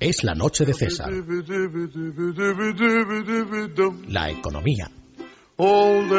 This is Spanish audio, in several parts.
Es la noche de César. La economía. All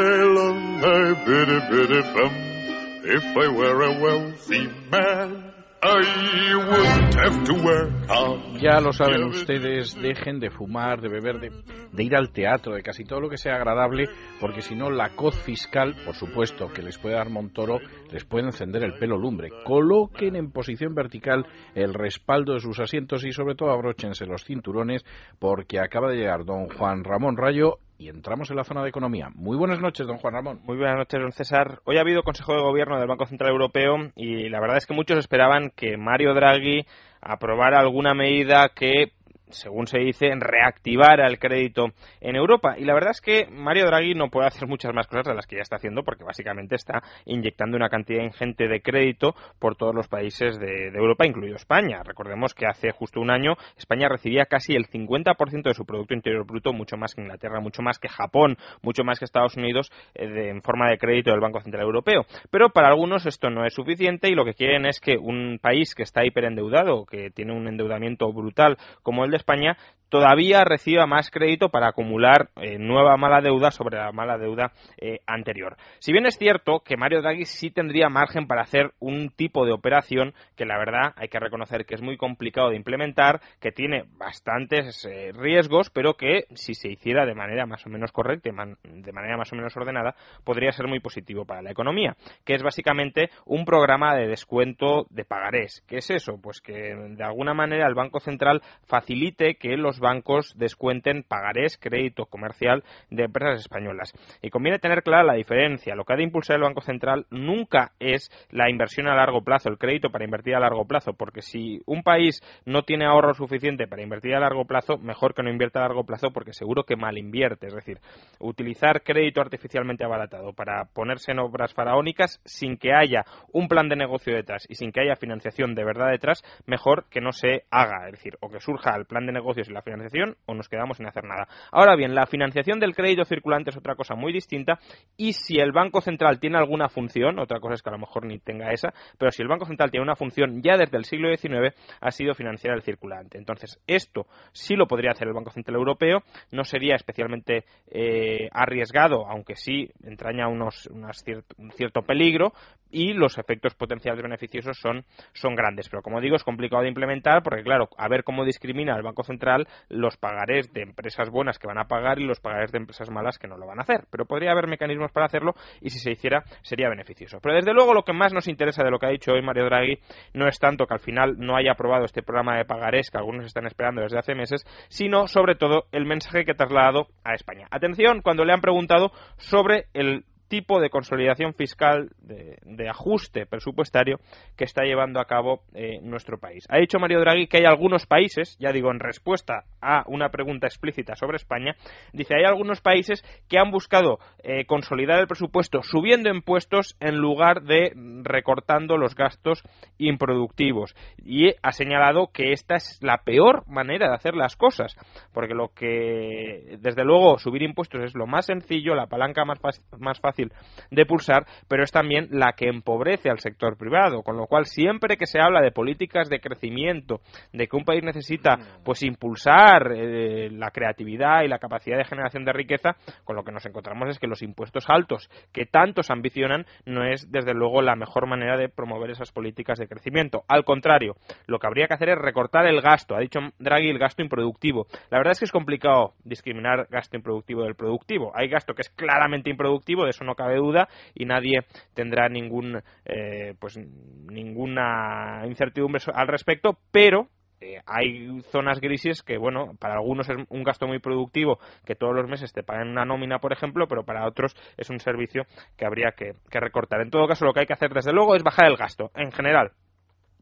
Ya lo saben ustedes, dejen de fumar, de beber, de, de ir al teatro, de casi todo lo que sea agradable, porque si no la coz fiscal, por supuesto, que les puede dar Montoro, les puede encender el pelo lumbre. Coloquen en posición vertical el respaldo de sus asientos y sobre todo abróchense los cinturones, porque acaba de llegar don Juan Ramón Rayo y entramos en la zona de economía. Muy buenas noches, don Juan Ramón. Muy buenas noches, don César. Hoy ha habido Consejo de Gobierno del Banco Central Europeo y la verdad es que muchos esperaban que Mario Draghi aprobara alguna medida que según se dice, reactivar el crédito en Europa. Y la verdad es que Mario Draghi no puede hacer muchas más cosas de las que ya está haciendo, porque básicamente está inyectando una cantidad ingente de crédito por todos los países de, de Europa, incluido España. Recordemos que hace justo un año España recibía casi el 50% de su Producto Interior Bruto, mucho más que Inglaterra, mucho más que Japón, mucho más que Estados Unidos, eh, de, en forma de crédito del Banco Central Europeo. Pero para algunos esto no es suficiente y lo que quieren es que un país que está hiperendeudado, que tiene un endeudamiento brutal como el de España, todavía reciba más crédito para acumular eh, nueva mala deuda sobre la mala deuda eh, anterior. Si bien es cierto que Mario Draghi sí tendría margen para hacer un tipo de operación que la verdad hay que reconocer que es muy complicado de implementar, que tiene bastantes eh, riesgos, pero que si se hiciera de manera más o menos correcta de manera más o menos ordenada, podría ser muy positivo para la economía, que es básicamente un programa de descuento de pagarés. ¿Qué es eso? Pues que de alguna manera el Banco Central facilite que los bancos descuenten pagarés, crédito comercial de empresas españolas. Y conviene tener clara la diferencia. Lo que ha de impulsar el Banco Central nunca es la inversión a largo plazo, el crédito para invertir a largo plazo, porque si un país no tiene ahorro suficiente para invertir a largo plazo, mejor que no invierta a largo plazo porque seguro que mal invierte. Es decir, utilizar crédito artificialmente abaratado para ponerse en obras faraónicas sin que haya un plan de negocio detrás y sin que haya financiación de verdad detrás, mejor que no se haga. Es decir, o que surja el plan de negocios y la financiación financiación o nos quedamos sin hacer nada. Ahora bien, la financiación del crédito circulante es otra cosa muy distinta y si el Banco Central tiene alguna función, otra cosa es que a lo mejor ni tenga esa, pero si el Banco Central tiene una función ya desde el siglo XIX ha sido financiar el circulante. Entonces, esto sí lo podría hacer el Banco Central Europeo, no sería especialmente eh, arriesgado, aunque sí entraña unos, unas un cierto peligro y los efectos potenciales beneficiosos son, son grandes. Pero como digo, es complicado de implementar porque, claro, a ver cómo discrimina el Banco Central los pagarés de empresas buenas que van a pagar y los pagarés de empresas malas que no lo van a hacer. Pero podría haber mecanismos para hacerlo y si se hiciera sería beneficioso. Pero desde luego lo que más nos interesa de lo que ha dicho hoy Mario Draghi no es tanto que al final no haya aprobado este programa de pagarés que algunos están esperando desde hace meses, sino sobre todo el mensaje que ha trasladado a España. Atención cuando le han preguntado sobre el tipo de consolidación fiscal, de, ajuste presupuestario que está llevando a cabo eh, nuestro país. Ha dicho Mario Draghi que hay algunos países, ya digo, en respuesta a una pregunta explícita sobre España, dice, hay algunos países que han buscado eh, consolidar el presupuesto subiendo impuestos en lugar de recortando los gastos improductivos. Y ha señalado que esta es la peor manera de hacer las cosas, porque lo que, desde luego, subir impuestos es lo más sencillo, la palanca más, más fácil de pulsar, pero es también la que empobrece al sector privado, con lo cual siempre que se habla de políticas de crecimiento, de que un país necesita pues impulsar eh, la creatividad y la capacidad de generación de riqueza, con lo que nos encontramos es que los impuestos altos que tantos ambicionan no es desde luego la mejor manera de promover esas políticas de crecimiento. Al contrario, lo que habría que hacer es recortar el gasto, ha dicho Draghi, el gasto improductivo. La verdad es que es complicado discriminar gasto improductivo del productivo. Hay gasto que es claramente improductivo, de eso no cabe duda y nadie tendrá ningún eh, pues ninguna incertidumbre al respecto pero eh, hay zonas grises que, bueno, para algunos es un gasto muy productivo que todos los meses te pagan una nómina, por ejemplo, pero para otros es un servicio que habría que recortar. En todo caso, lo que hay que hacer, desde luego, es bajar el gasto, en general,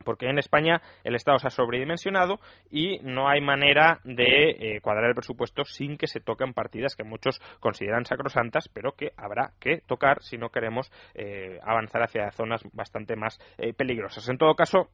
porque en España el Estado se ha sobredimensionado y no hay manera de eh, cuadrar el presupuesto sin que se toquen partidas que muchos consideran sacrosantas, pero que habrá que tocar si no queremos eh, avanzar hacia zonas bastante más eh, peligrosas. En todo caso,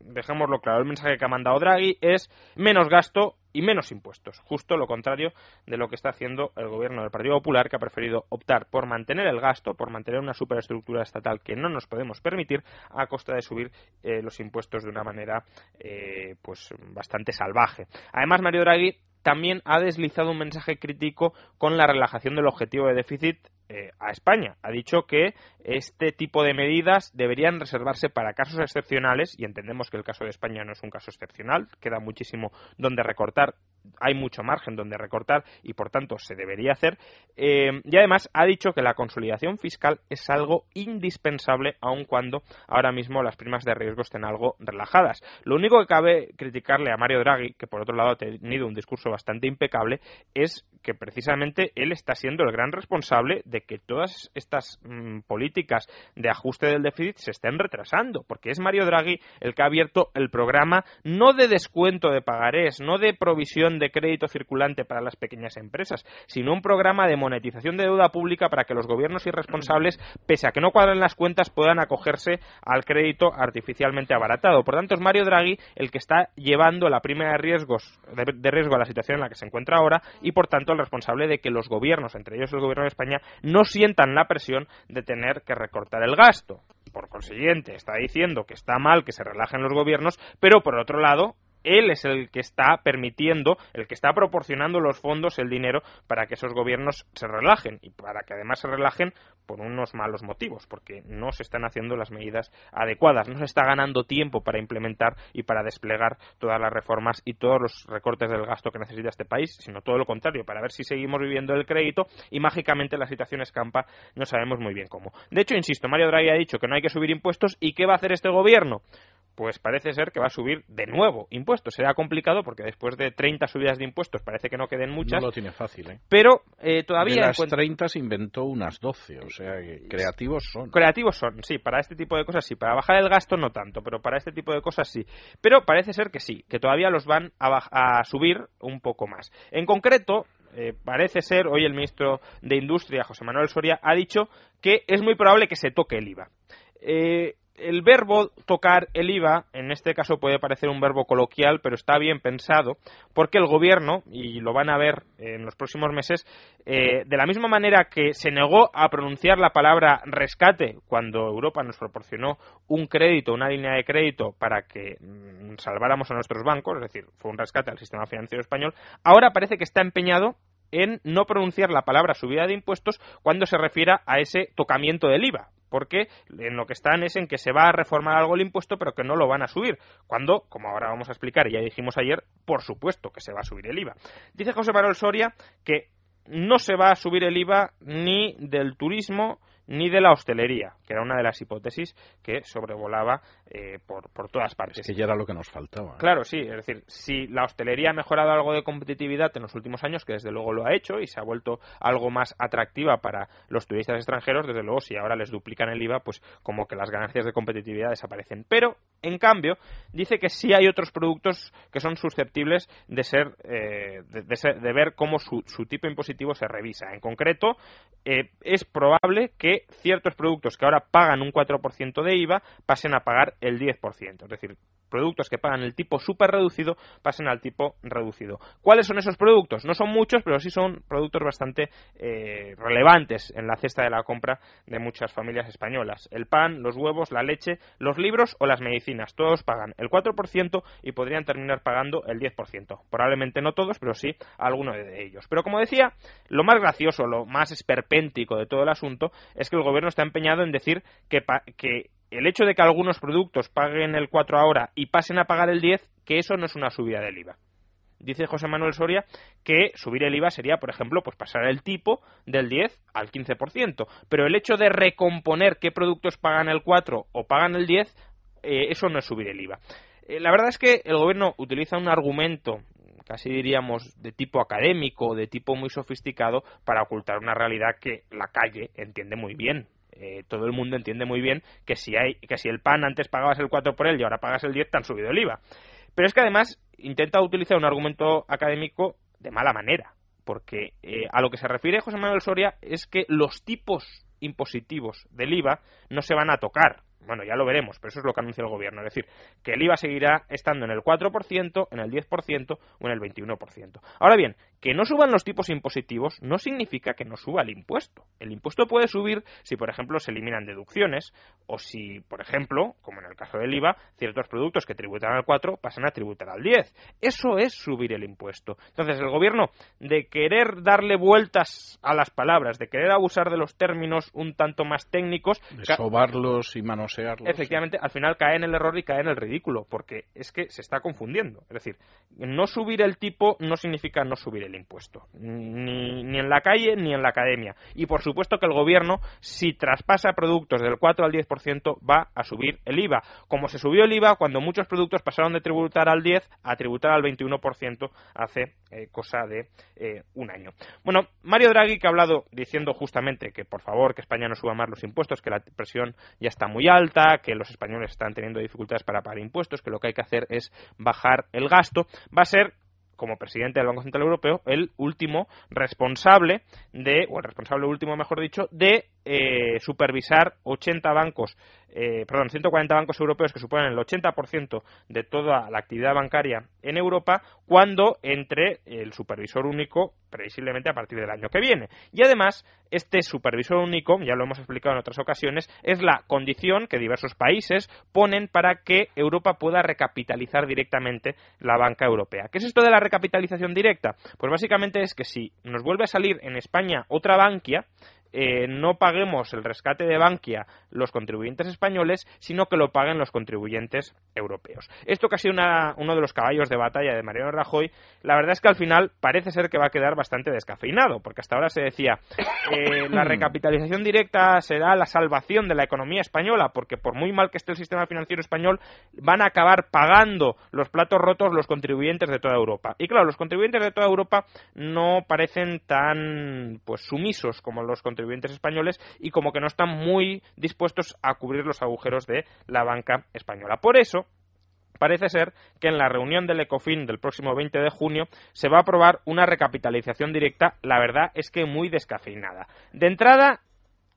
dejémoslo claro, el mensaje que ha mandado Draghi es menos gasto y menos impuestos, justo lo contrario de lo que está haciendo el gobierno del Partido Popular, que ha preferido optar por mantener el gasto, por mantener una superestructura estatal que no nos podemos permitir, a costa de subir eh, los impuestos de una manera eh, pues bastante salvaje. Además, Mario Draghi también ha deslizado un mensaje crítico con la relajación del objetivo de déficit eh, a España. Ha dicho que este tipo de medidas deberían reservarse para casos excepcionales y entendemos que el caso de España no es un caso excepcional, queda muchísimo donde recortar, hay mucho margen donde recortar y por tanto se debería hacer. Eh, y además ha dicho que la consolidación fiscal es algo indispensable aun cuando ahora mismo las primas de riesgo estén algo relajadas. Lo único que cabe criticarle a Mario Draghi, que por otro lado ha tenido un discurso bastante impecable, es que precisamente él está siendo el gran responsable de que todas estas mm, políticas de ajuste del déficit se estén retrasando, porque es Mario Draghi el que ha abierto el programa no de descuento de pagarés, no de provisión de crédito circulante para las pequeñas empresas, sino un programa de monetización de deuda pública para que los gobiernos irresponsables, pese a que no cuadren las cuentas, puedan acogerse al crédito artificialmente abaratado. Por tanto, es Mario Draghi el que está llevando la prima de riesgos de riesgo a la situación en la que se encuentra ahora y, por tanto, el responsable de que los gobiernos, entre ellos el gobierno de España, no sientan la presión de tener que recortar el gasto. Por consiguiente, está diciendo que está mal que se relajen los gobiernos, pero por otro lado, él es el que está permitiendo, el que está proporcionando los fondos, el dinero, para que esos gobiernos se relajen y para que además se relajen por unos malos motivos, porque no se están haciendo las medidas adecuadas, no se está ganando tiempo para implementar y para desplegar todas las reformas y todos los recortes del gasto que necesita este país, sino todo lo contrario, para ver si seguimos viviendo el crédito y mágicamente la situación escampa, no sabemos muy bien cómo. De hecho, insisto, Mario Draghi ha dicho que no hay que subir impuestos y ¿qué va a hacer este gobierno? pues parece ser que va a subir de nuevo impuestos. Será complicado porque después de 30 subidas de impuestos parece que no queden muchas. No lo tiene fácil, ¿eh? Pero eh, todavía... De las 30 se inventó unas 12, o sea, creativos son. Creativos son, sí, para este tipo de cosas sí. Para bajar el gasto no tanto, pero para este tipo de cosas sí. Pero parece ser que sí, que todavía los van a, subir un poco más. En concreto, eh, parece ser, hoy el ministro de Industria, José Manuel Soria, ha dicho que es muy probable que se toque el IVA. Eh, el verbo tocar el IVA, en este caso puede parecer un verbo coloquial, pero está bien pensado, porque el gobierno, y lo van a ver en los próximos meses, eh, de la misma manera que se negó a pronunciar la palabra rescate cuando Europa nos proporcionó un crédito, una línea de crédito para que mm, salváramos a nuestros bancos, es decir, fue un rescate al sistema financiero español, ahora parece que está empeñado en no pronunciar la palabra subida de impuestos cuando se refiera a ese tocamiento del IVA, porque en lo que están es en que se va a reformar algo el impuesto, pero que no lo van a subir. Cuando, como ahora vamos a explicar, y ya dijimos ayer, por supuesto que se va a subir el IVA. Dice José Manuel Soria que no se va a subir el IVA ni del turismo ni de la hostelería, que era una de las hipótesis que sobrevolaba eh, por, por, todas partes. Es que ya era lo que nos faltaba. ¿eh? Claro, sí, es decir, si la hostelería ha mejorado algo de competitividad en los últimos años, que desde luego lo ha hecho y se ha vuelto algo más atractiva para los turistas extranjeros, desde luego si ahora les duplican el IVA, pues como que las ganancias de competitividad desaparecen. Pero, en cambio, dice que sí hay otros productos que son susceptibles de ser, eh, de, ver cómo su, su, tipo impositivo se revisa. En concreto, es probable que ciertos productos que ahora pagan un 4% de IVA pasen a pagar el 10%. Es decir, productos que pagan el tipo súper reducido pasen al tipo reducido. ¿Cuáles son esos productos? No son muchos, pero sí son productos bastante eh, relevantes en la cesta de la compra de muchas familias españolas. El pan, los huevos, la leche, los libros o las medicinas. Todos pagan el 4% y podrían terminar pagando el 10%. Probablemente no todos, pero sí algunos de ellos. Pero como decía, lo más gracioso, lo más esperpéntico de todo el asunto es que el gobierno está empeñado en decir que, que el hecho de que algunos productos paguen el 4 ahora y pasen a pagar el 10, que eso no es una subida del IVA. Dice José Manuel Soria que subir el IVA sería, por ejemplo, pues pasar el tipo del 10 al 15%. Pero el hecho de recomponer qué productos pagan el 4 o pagan el 10, eh, eso no es subir el IVA. Eh, la verdad es que el gobierno utiliza un argumento casi diríamos de tipo académico, de tipo muy sofisticado, para ocultar una realidad que la calle entiende muy bien. Eh, todo el mundo entiende muy bien que si, hay, que si el pan antes pagabas el 4 por él y ahora pagas el 10, te han subido el IVA. Pero es que además intenta utilizar un argumento académico de mala manera, porque eh, a lo que se refiere José Manuel Soria es que los tipos impositivos del IVA no se van a tocar. Bueno, ya lo veremos, pero eso es lo que anuncia el gobierno. Es decir, que el IVA seguirá estando en el 4%, en el 10% o en el 21%. Ahora bien, que no suban los tipos impositivos no significa que no suba el impuesto. El impuesto puede subir si, por ejemplo, se eliminan deducciones o si, por ejemplo, como en el caso del IVA, ciertos productos que tributan al 4 pasan a tributar al 10. Eso es subir el impuesto. Entonces, el gobierno, de querer darle vueltas a las palabras, de querer abusar de los términos un tanto más técnicos... De y Efectivamente, al final cae en el error y cae en el ridículo, porque es que se está confundiendo. Es decir, no subir el tipo no significa no subir el impuesto, ni, ni en la calle ni en la academia. Y por supuesto que el gobierno, si traspasa productos del 4 al 10%, va a subir el IVA. Como se subió el IVA cuando muchos productos pasaron de tributar al 10 a tributar al 21% hace eh, cosa de eh, un año. Bueno, Mario Draghi que ha hablado diciendo justamente que por favor que España no suba más los impuestos, que la presión ya está muy alta, que los españoles están teniendo dificultades para pagar impuestos, que lo que hay que hacer es bajar el gasto, va a ser como presidente del Banco Central Europeo, el último responsable de, o el responsable último, mejor dicho, de eh, supervisar 80 bancos, eh, perdón, 140 bancos europeos que suponen el 80% de toda la actividad bancaria en Europa, cuando entre el supervisor único previsiblemente a partir del año que viene. Y además, este supervisor único, ya lo hemos explicado en otras ocasiones, es la condición que diversos países ponen para que Europa pueda recapitalizar directamente la banca europea. ¿Qué es esto de la recapitalización directa? Pues básicamente es que si nos vuelve a salir en España otra Bankia, eh, no paguemos el rescate de Bankia los contribuyentes españoles, sino que lo paguen los contribuyentes europeos. Esto que ha sido uno de los caballos de batalla de Mariano Rajoy, la verdad es que al final parece ser que va a quedar bastante descafeinado, porque hasta ahora se decía eh, la recapitalización directa será la salvación de la economía española, porque por muy mal que esté el sistema financiero español, van a acabar pagando los platos rotos los contribuyentes de toda Europa. Y claro, los contribuyentes de toda Europa no parecen tan pues sumisos como los contribuyentes españoles y como que no están muy dispuestos a cubrir los agujeros de la banca española. Por eso, parece ser que en la reunión del ECOFIN del próximo 20 de junio se va a aprobar una recapitalización directa, la verdad es que muy descafeinada. De entrada,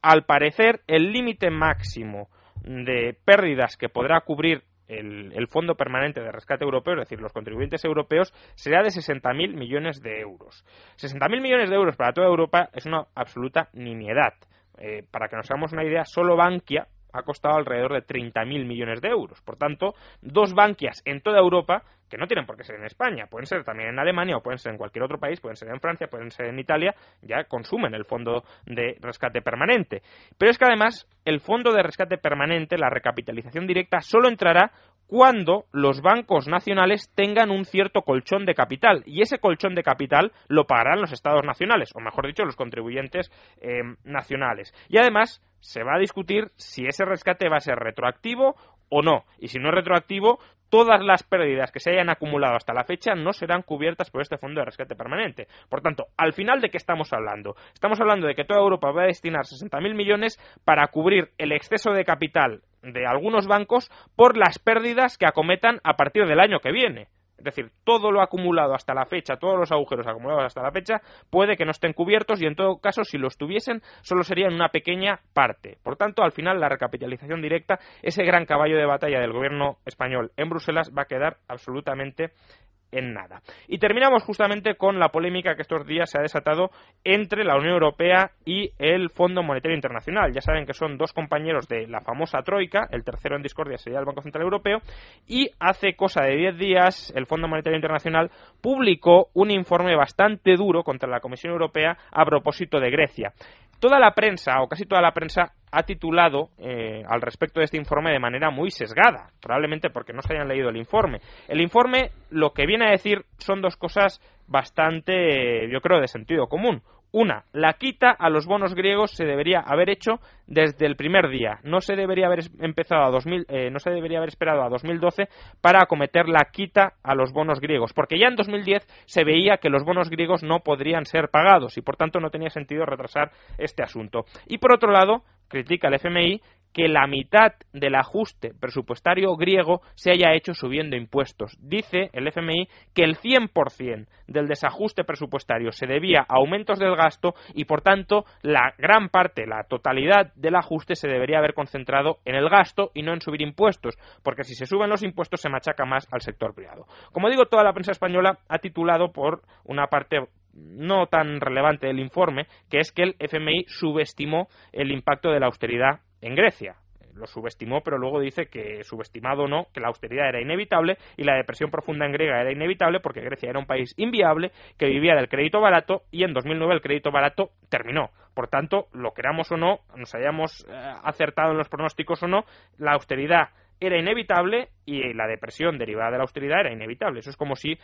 al parecer, el límite máximo de pérdidas que podrá cubrir el, Fondo Permanente de Rescate Europeo, es decir, los contribuyentes europeos, será de 60.000 millones de euros. 60.000 millones de euros para toda Europa es una absoluta nimiedad. Eh, para que nos hagamos una idea, solo Bankia ha costado alrededor de 30.000 millones de euros. Por tanto, dos banquias en toda Europa, que no tienen por qué ser en España, pueden ser también en Alemania o pueden ser en cualquier otro país, pueden ser en Francia, pueden ser en Italia, ya consumen el fondo de rescate permanente. Pero es que además el fondo de rescate permanente, la recapitalización directa, solo entrará cuando los bancos nacionales tengan un cierto colchón de capital y ese colchón de capital lo pagarán los estados nacionales o mejor dicho los contribuyentes eh, nacionales y además se va a discutir si ese rescate va a ser retroactivo o no. Y si no es retroactivo, todas las pérdidas que se hayan acumulado hasta la fecha no serán cubiertas por este fondo de rescate permanente. Por tanto, al final de qué estamos hablando? Estamos hablando de que toda Europa va a destinar 60.000 millones para cubrir el exceso de capital de algunos bancos por las pérdidas que acometan a partir del año que viene. Es decir, todo lo acumulado hasta la fecha, todos los agujeros acumulados hasta la fecha, puede que no estén cubiertos y en todo caso, si los tuviesen, solo serían una pequeña parte. Por tanto, al final, la recapitalización directa, ese gran caballo de batalla del gobierno español en Bruselas, va a quedar absolutamente en nada. Y terminamos justamente con la polémica que estos días se ha desatado entre la Unión Europea y el Fondo Monetario Internacional. Ya saben que son dos compañeros de la famosa Troika, el tercero en discordia sería el Banco Central Europeo, y hace cosa de diez días el Fondo Monetario Internacional publicó un informe bastante duro contra la Comisión Europea a propósito de Grecia. Toda la prensa, o casi toda la prensa, ha titulado eh, al respecto de este informe de manera muy sesgada, probablemente porque no se hayan leído el informe. El informe lo que viene a decir son dos cosas bastante, yo creo, de sentido común. Una, la quita a los bonos griegos se debería haber hecho desde el primer día. No se debería haber empezado a 2000, eh, no se debería haber esperado a 2012 para acometer la quita a los bonos griegos, porque ya en 2010 se veía que los bonos griegos no podrían ser pagados y por tanto no tenía sentido retrasar este asunto. Y por otro lado, critica el FMI que la mitad del ajuste presupuestario griego se haya hecho subiendo impuestos. Dice el FMI que el 100% del desajuste presupuestario se debía a aumentos del gasto y, por tanto, la gran parte, la totalidad del ajuste se debería haber concentrado en el gasto y no en subir impuestos, porque si se suben los impuestos se machaca más al sector privado. Como digo, toda la prensa española ha titulado por una parte no tan relevante del informe, que es que el FMI subestimó el impacto de la austeridad en Grecia. Lo subestimó, pero luego dice que subestimado o no, que la austeridad era inevitable y la depresión profunda en Grecia era inevitable porque Grecia era un país inviable que vivía del crédito barato y en 2009 el crédito barato terminó. Por tanto, lo queramos o no, nos hayamos eh, acertado en los pronósticos o no, la austeridad era inevitable y la depresión derivada de la austeridad era inevitable. Eso es como si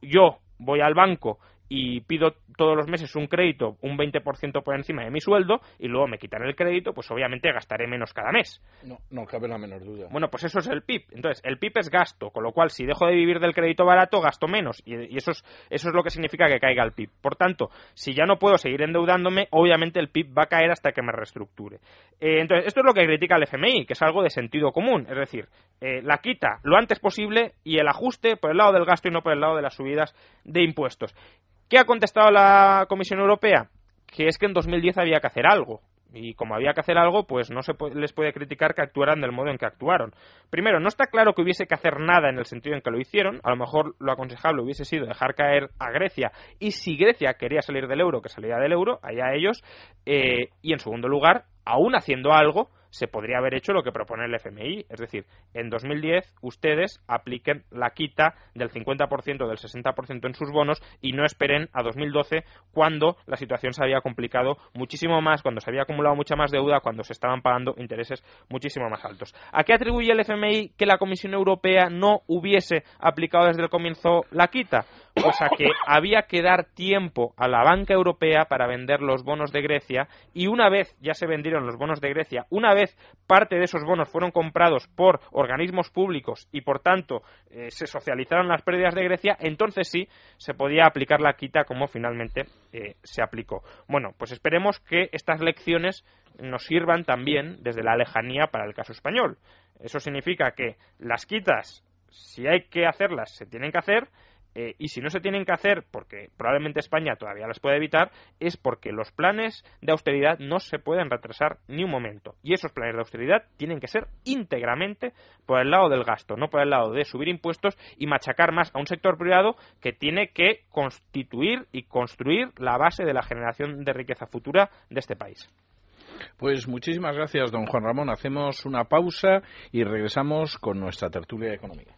yo voy al banco y pido todos los meses un crédito un 20% por encima de mi sueldo y luego me quitan el crédito, pues obviamente gastaré menos cada mes. No, no cabe la menor duda. Bueno, pues eso es el PIB. Entonces, el PIB es gasto, con lo cual si dejo de vivir del crédito barato, gasto menos. Y, eso, es, eso es lo que significa que caiga el PIB. Por tanto, si ya no puedo seguir endeudándome, obviamente el PIB va a caer hasta que me reestructure. Eh, entonces, esto es lo que critica el FMI, que es algo de sentido común. Es decir, eh, la quita lo antes posible y el ajuste por el lado del gasto y no por el lado de las subidas de impuestos. ¿Qué ha contestado la Comisión Europea? Que es que en 2010 había que hacer algo. Y como había que hacer algo, pues no se les puede criticar que actuaran del modo en que actuaron. Primero, no está claro que hubiese que hacer nada en el sentido en que lo hicieron. A lo mejor lo aconsejable hubiese sido dejar caer a Grecia. Y si Grecia quería salir del euro, que saliera del euro, allá ellos. Eh, y en segundo lugar, aún haciendo algo, se podría haber hecho lo que propone el FMI, es decir, en 2010 ustedes apliquen la quita del 50% del 60% en sus bonos y no esperen a 2012 cuando la situación se había complicado muchísimo más, cuando se había acumulado mucha más deuda, cuando se estaban pagando intereses muchísimo más altos. ¿A qué atribuye el FMI que la Comisión Europea no hubiese aplicado desde el comienzo la quita? Pues a que había que dar tiempo a la banca europea para vender los bonos de Grecia y una vez ya se vendieron los bonos de Grecia, una vez parte de esos bonos fueron comprados por organismos públicos y por tanto eh, se socializaron las pérdidas de Grecia, entonces sí se podía aplicar la quita como finalmente eh, se aplicó. Bueno, pues esperemos que estas lecciones nos sirvan también desde la lejanía para el caso español. Eso significa que las quitas, si hay que hacerlas, se tienen que hacer eh, y si no se tienen que hacer, porque probablemente España todavía las puede evitar, es porque los planes de austeridad no se pueden retrasar ni un momento. Y esos planes de austeridad tienen que ser íntegramente por el lado del gasto, no por el lado de subir impuestos y machacar más a un sector privado que tiene que constituir y construir la base de la generación de riqueza futura de este país. Pues muchísimas gracias, don Juan Ramón. Hacemos una pausa y regresamos con nuestra tertulia económica.